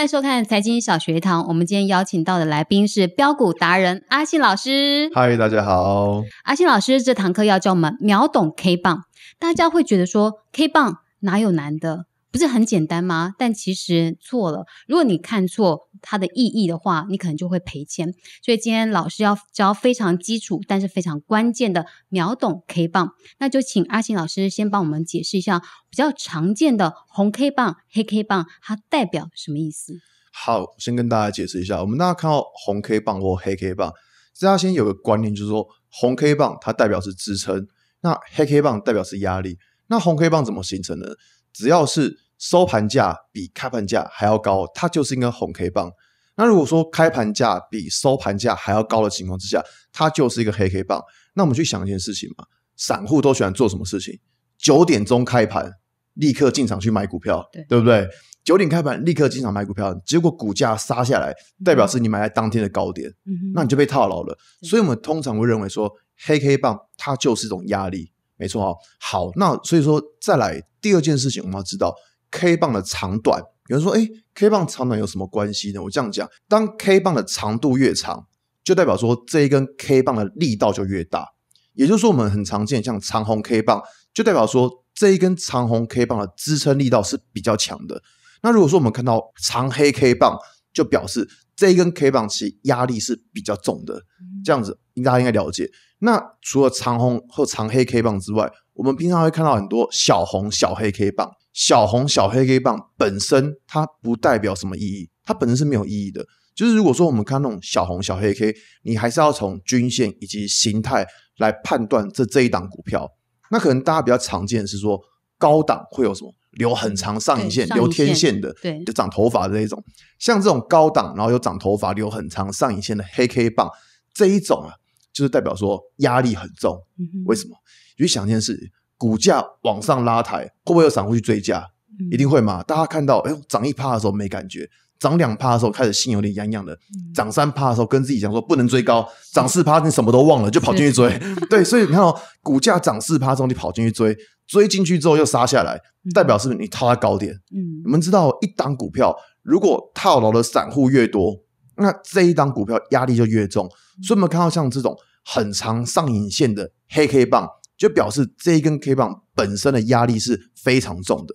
欢迎收看财经小学堂。我们今天邀请到的来宾是标股达人阿信老师。嗨，大家好。阿信老师这堂课要教我们秒懂 K 棒。大家会觉得说 K 棒哪有难的？不是很简单吗？但其实错了。如果你看错它的意义的话，你可能就会赔钱。所以今天老师要教非常基础，但是非常关键的秒懂 K 棒。那就请阿信老师先帮我们解释一下比较常见的红 K 棒、黑 K 棒，它代表什么意思？好，先跟大家解释一下。我们大家看到红 K 棒或黑 K 棒，大家先有个观念，就是说红 K 棒它代表是支撑，那黑 K 棒代表是压力。那红 K 棒怎么形成的？只要是收盘价比开盘价还要高，它就是一根红 K 棒。那如果说开盘价比收盘价还要高的情况之下，它就是一个黑 K 棒。那我们去想一件事情嘛，散户都喜欢做什么事情？九点钟开盘，立刻进场去买股票，对对不对？九点开盘，立刻进场买股票，结果股价杀下来，代表是你买在当天的高点，嗯，那你就被套牢了。所以我们通常会认为说，黑 K 棒它就是一种压力，没错哦。好，那所以说再来第二件事情，我们要知道 K 棒的长短。有人说，哎，K 棒长短有什么关系呢？我这样讲，当 K 棒的长度越长，就代表说这一根 K 棒的力道就越大。也就是说，我们很常见像长红 K 棒，就代表说这一根长红 K 棒的支撑力道是比较强的。那如果说我们看到长黑 K 棒，就表示这一根 K 棒其实压力是比较重的。这样子，大家应该了解。那除了长红或长黑 K 棒之外，我们平常会看到很多小红、小黑 K 棒。小红、小黑 K 棒本身它不代表什么意义，它本身是没有意义的。就是如果说我们看那种小红、小黑 K，你还是要从均线以及形态来判断这这一档股票。那可能大家比较常见的是说高档会有什么留很长上影线、留天线的，对就长头发的那种。像这种高档，然后有长头发、留很长上影线的黑 K 棒，这一种啊，就是代表说压力很重。嗯为什么？你去想一件事，股价往上拉抬，会不会有散户去追价？嗯一定会嘛？大家看到，哎呦，涨一趴的时候没感觉，涨两趴的时候开始心有点痒痒的，嗯涨三趴的时候跟自己讲说不能追高，涨四趴你什么都忘了，就跑进去追。对，所以你看到股价涨四趴之后，你跑进去追，追进去之后又杀下来，代表是不是你套在高点？嗯我们知道，一档股票如果套牢的散户越多，那这一档股票压力就越重。所以我们看到像这种很长上影线的黑 K 棒，就表示这一根 K 棒本身的压力是非常重的。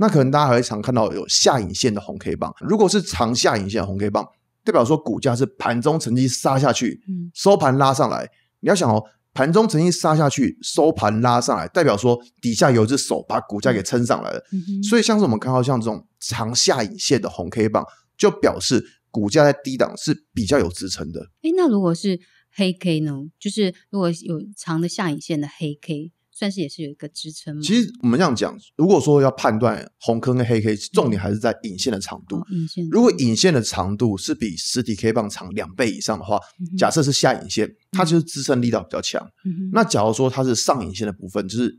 那可能大家还会常看到有下影线的红 K 棒，如果是长下影线的红 K 棒，代表说股价是盘中曾经杀下去，嗯收盘拉上来。你要想哦，盘中曾经杀下去，收盘拉上来，代表说底下有一只手把股价给撑上来了。嗯所以像是我们看到像这种长下影线的红 K 棒，就表示股价在低档是比较有支撑的。诶，那如果是黑 K 呢？就是如果有长的下影线的黑 K，算是也是有一个支撑吗？其实我们这样讲，如果说要判断红坑跟黑 K，重点还是在影线的长度。哦影线如果影线的长度是比实体 K 棒长两倍以上的话，假设是下影线，它就是支撑力道比较强。嗯那假如说它是上影线的部分，就是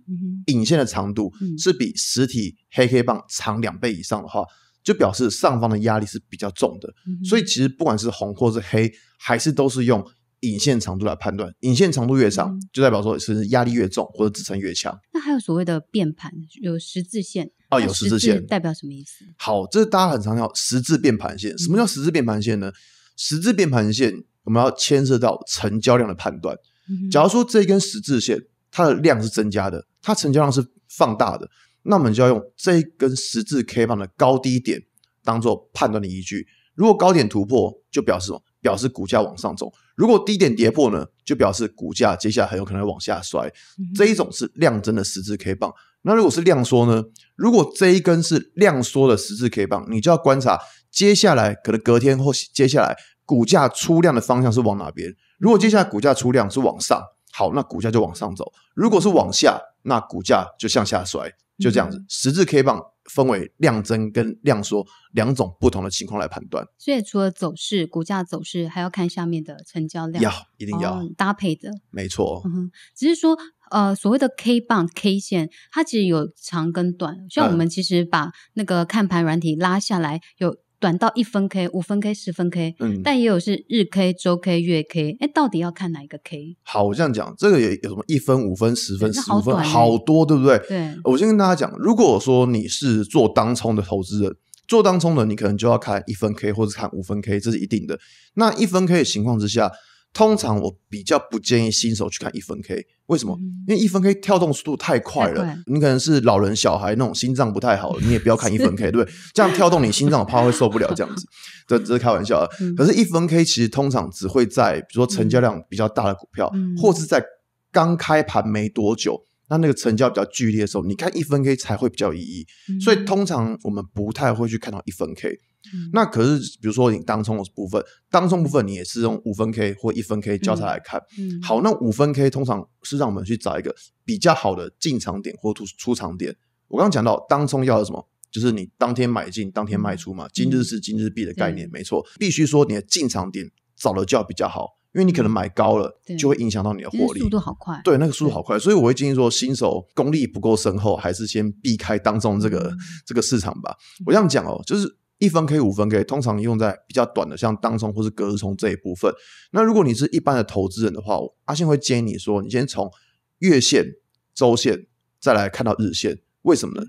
影线的长度嗯是比实体黑 K 棒长两倍以上的话，就表示上方的压力是比较重的。嗯所以其实不管是红或是黑，还是都是用影线长度来判断。引线长度越长，嗯就代表说是压力越重或者支撑越强。那还有所谓的变盘，有十字线哦有十字线代表什么意思？好，这是大家很常讲十字变盘线。什么叫十字变盘线呢？十字变盘线我们要牵涉到成交量的判断。嗯假如说这一根十字线它的量是增加的，它成交量是放大的，那我们就要用这一根十字 K 棒的高低点当做判断的依据。如果高点突破，就表示什么？表示股价往上走；如果低点跌破呢，就表示股价接下来很有可能会往下摔。这一种是量增的十字 K 棒。那如果是量缩呢？如果这一根是量缩的十字 K 棒，你就要观察接下来可能隔天或接下来股价出量的方向是往哪边。如果接下来股价出量是往上，好，那股价就往上走；如果是往下，那股价就向下摔。就这样子，十字 K 棒分为量增跟量缩两种不同的情况来判断。所以除了走势、股价走势，还要看下面的成交量，要一定要，哦搭配的。没错。嗯，只是说，呃，所谓的 K 棒 K 线，它其实有长跟短。像我嗯们其实把那个看盘软体拉下来，有短到一分 K、五分 K、十分 K，嗯，但也有是日 K、周 K、月 K。哎，到底要看哪一个 K？好，我这样讲，这个有有什么一分、五分、十分、十五分，好多，对不对？对，我先跟大家讲，如果说你是做当冲的投资人，做当冲的，你可能就要看一分 K 或者看五分 K，这是一定的。那一分 K 的情况之下，通常我比较不建议新手去看一分 K，为什么？因为一分 K 跳动速度太快了，你可能是老人、小孩那种心脏不太好，你也不要看一分 K，对不对？这样跳动你心脏怕会受不了，这样子，这这是开玩笑的。可是，一分 K 其实通常只会在比如说成交量比较大的股票，或是在刚开盘没多久，那那个成交比较剧烈的时候，你看一分 K 才会比较有意义。所以，通常我们不太会去看到一分 K。那可是，比如说你当冲的部分，当冲部分你也是用五分 K 或一分 K 交叉来看。好，那五分 K 通常是让我们去找一个比较好的进场点或出出场点。我刚刚讲到当冲要什么，就是你当天买进，当天卖出嘛，今日是今日币的概念，没错。必须说你的进场点找的就要比较好，因为你可能买高了，就会影响到你的获利。速度好快，对，那个速度好快，所以我会建议说，新手功力不够深厚，还是先避开当中这个这个市场吧。我这样讲哦，就是。一分 K、五分 K 通常用在比较短的，像当冲或是隔日冲这一部分。那如果你是一般的投资人的话，阿信会建议你说，你先从月线、周线再来看到日线。为什么呢？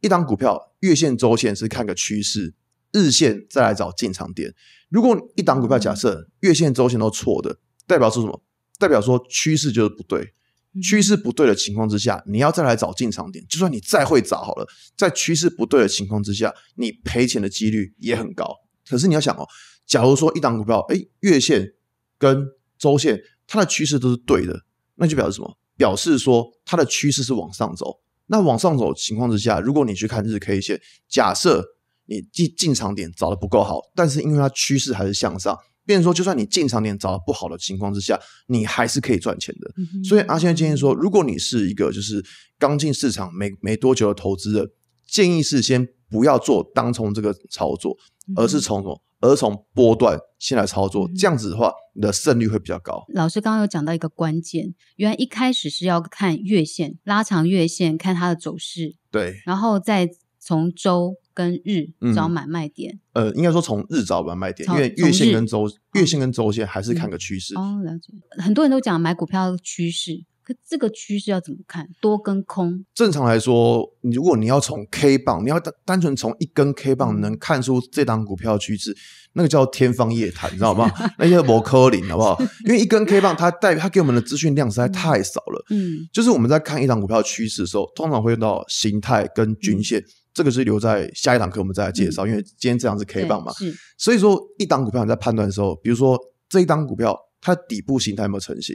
一档股票月线、周线是看个趋势，日线再来找进场点。如果一档股票假设月线、周线都错的，代表说什么？代表说趋势就是不对。趋势不对的情况之下，你要再来找进场点，就算你再会找好了，在趋势不对的情况之下，你赔钱的几率也很高。可是你要想哦，假如说一档股票，哎，月线跟周线它的趋势都是对的，那就表示什么？表示说它的趋势是往上走。那往上走情况之下，如果你去看日 K 线，假设你进进场点找的不够好，但是因为它趋势还是向上。变说，就算你进场点找的不好的情况之下，你还是可以赚钱的。所以阿先建议说，如果你是一个就是刚进市场没没多久的投资人，建议是先不要做当冲这个操作，而是从什么？而从波段先来操作。这样子的话，你的胜率会比较高。老师刚刚有讲到一个关键，原来一开始是要看月线，拉长月线看它的走势，对，然后再从周。跟日找买卖点，呃，应该说从日找买卖点，因为月线跟周月线跟周线还是看个趋势。哦，了解。很多人都讲买股票趋势，可这个趋势要怎么看？多跟空？正常来说，如果你要从 K 棒，你要单单纯从一根 K 棒能看出这档股票趋势，那个叫天方夜谭，你知道吗？那些摩柯林，好不好？因为一根 K 棒，它代表它给我们的资讯量实在太少了。嗯，就是我们在看一档股票趋势的时候，通常会用到形态跟均线。这个是留在下一堂课我们再来介绍，因为今天这样是 K 棒嘛，所以说一档股票你在判断的时候，比如说这一档股票它底部形态有没有成型，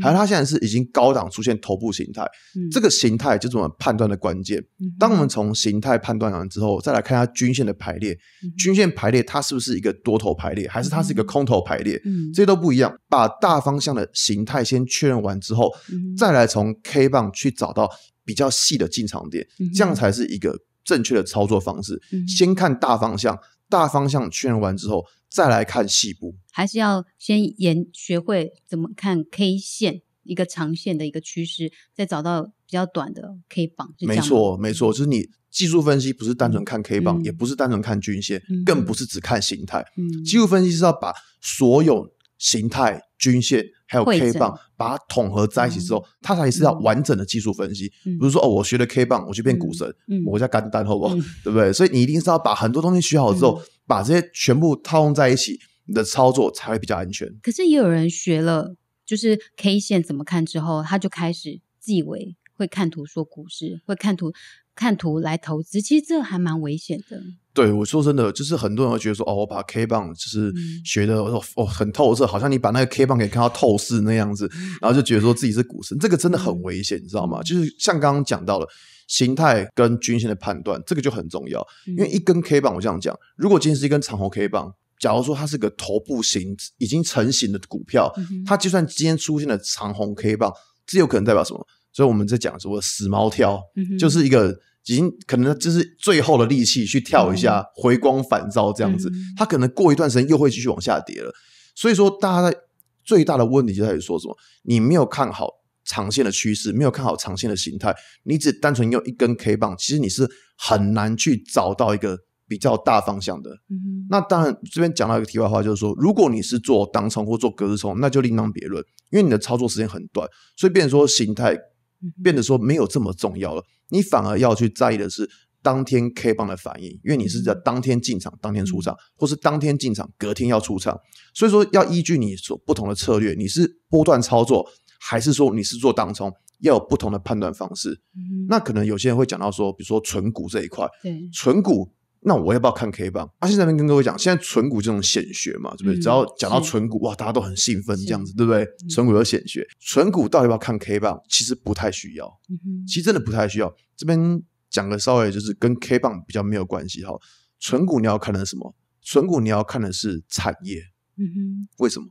还有它现在是已经高档出现头部形态，这个形态就是我们判断的关键。当我们从形态判断完之后，再来看它均线的排列，均线排列它是不是一个多头排列，还是它是一个空头排列，这些都不一样。把大方向的形态先确认完之后，再来从 K 棒去找到比较细的进场点，这样才是一个。正确的操作方式，先看大方向，大方向确认完之后，再来看细部。还是要先研学会怎么看 K 线一个长线的一个趋势，再找到比较短的 K 棒。没错，没错，就是你技术分析不是单纯看 K 棒，也不是单纯看均线，更不是只看形态。技术分析是要把所有形态、均线。还有 K 棒，把它统合在一起之后，它才是要完整的技术分析。比如说，哦，我学了 K 棒，我就变股神，我叫干单，好不好？对不对？所以你一定是要把很多东西学好之后，把这些全部套用在一起，你的操作才会比较安全。可是也有人学了，就是 K 线怎么看之后，他就开始自以为会看图说股市，会看图。看图来投资，其实这还蛮危险的。对，我说真的，就是很多人会觉得说，哦，我把 K 棒就是学的哦哦很透彻，好像你把那个 K 棒给看到透视那样子，然后就觉得说自己是股神，这个真的很危险，你知道吗？就是像刚刚讲到了形态跟均线的判断，这个就很重要。因为一根 K 棒，我这样讲，如果今天是一根长红 K 棒，假如说它是个头部型已经成型的股票，它就算今天出现了长红 K 棒，这有可能代表什么？所以我们在讲什么死猫跳，就是一个。已经可能就是最后的力气去跳一下回光返照这样子，它可能过一段时间又会继续往下跌了。所以说，大家在最大的问题就在于说什么？你没有看好长线的趋势，没有看好长线的形态，你只单纯用一根 K 棒，其实你是很难去找到一个比较大方向的。那当然，这边讲到一个题外话，就是说，如果你是做当冲或做隔日冲，那就另当别论，因为你的操作时间很短，所以变成说形态。变得说没有这么重要了，你反而要去在意的是当天 K 棒的反应，因为你是在当天进场、当天出场，或是当天进场隔天要出场，所以说要依据你所不同的策略，你是波段操作，还是说你是做当冲，要有不同的判断方式。嗯那可能有些人会讲到说，比如说纯股这一块，对，纯股。那我要不要看 K 棒？阿信这边跟各位讲，现在纯股这种显学嘛，对不对？嗯只要讲到是纯股，哇，大家都很兴奋，这样子，对不对？纯股有显学，纯股到底要不要看 K 棒？其实不太需要。其实真的不太需要。这边讲的稍微就是跟 K 棒比较没有关系哈。纯股你要看的是什么？纯股你要看的是产业，嗯哼，为什么？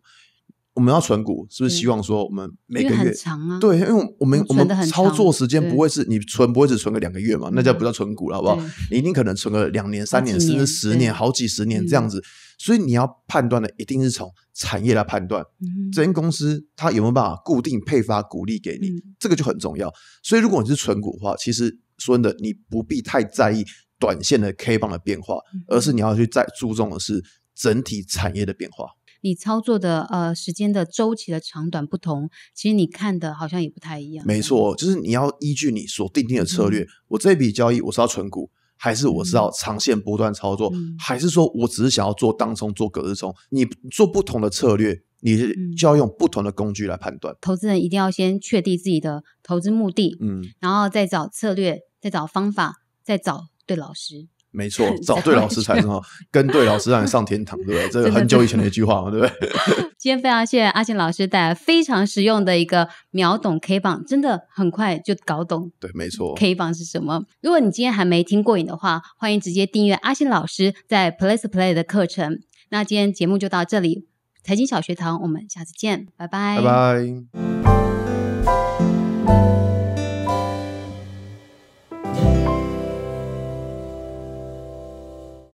我们要存股，是不是希望说我们每个月长啊，对，因为我们我们操作长时间不会是你存不会只存个两个月嘛，那叫不叫存股了，好不好？你一定可能存个两年、三年，甚至十年、好几十年嗯。这样子。所以你要判断的一定是从产业来判断，这间公司它有没有办法固定配发股利给你，嗯。这个就很重要。所以如果你是存股的话，其实说真的，你不必太在意短线的 K 棒的变化，嗯。而是你要去在注重的是整体产业的变化。你操作的呃时间的周期的长短不同，其实你看的好像也不太一样。没错，就是你要依据你所定定的策略，嗯我这笔交易我是要存股。还是我是要长线波段操作，嗯还是说我只是想要做当冲、做隔日冲？你做不同的策略，你嗯就要用不同的工具来判断。投资人一定要先确定自己的投资目的，嗯，然后再找策略，再找方法，再找对老师。没错，找对老师才是好，跟对老师让你上天堂，对不对？这个很久以前的一句话嘛，对不对？今天非常谢谢阿信老师带来非常实用的一个秒懂 K 榜，真的很快就搞懂对，没错。K 榜是什么。如果你今天还没听过瘾的话，欢迎直接订阅阿信老师在 Place Play 的课程。那今天节目就到这里，财经小学堂，我们下次见，拜拜，拜拜。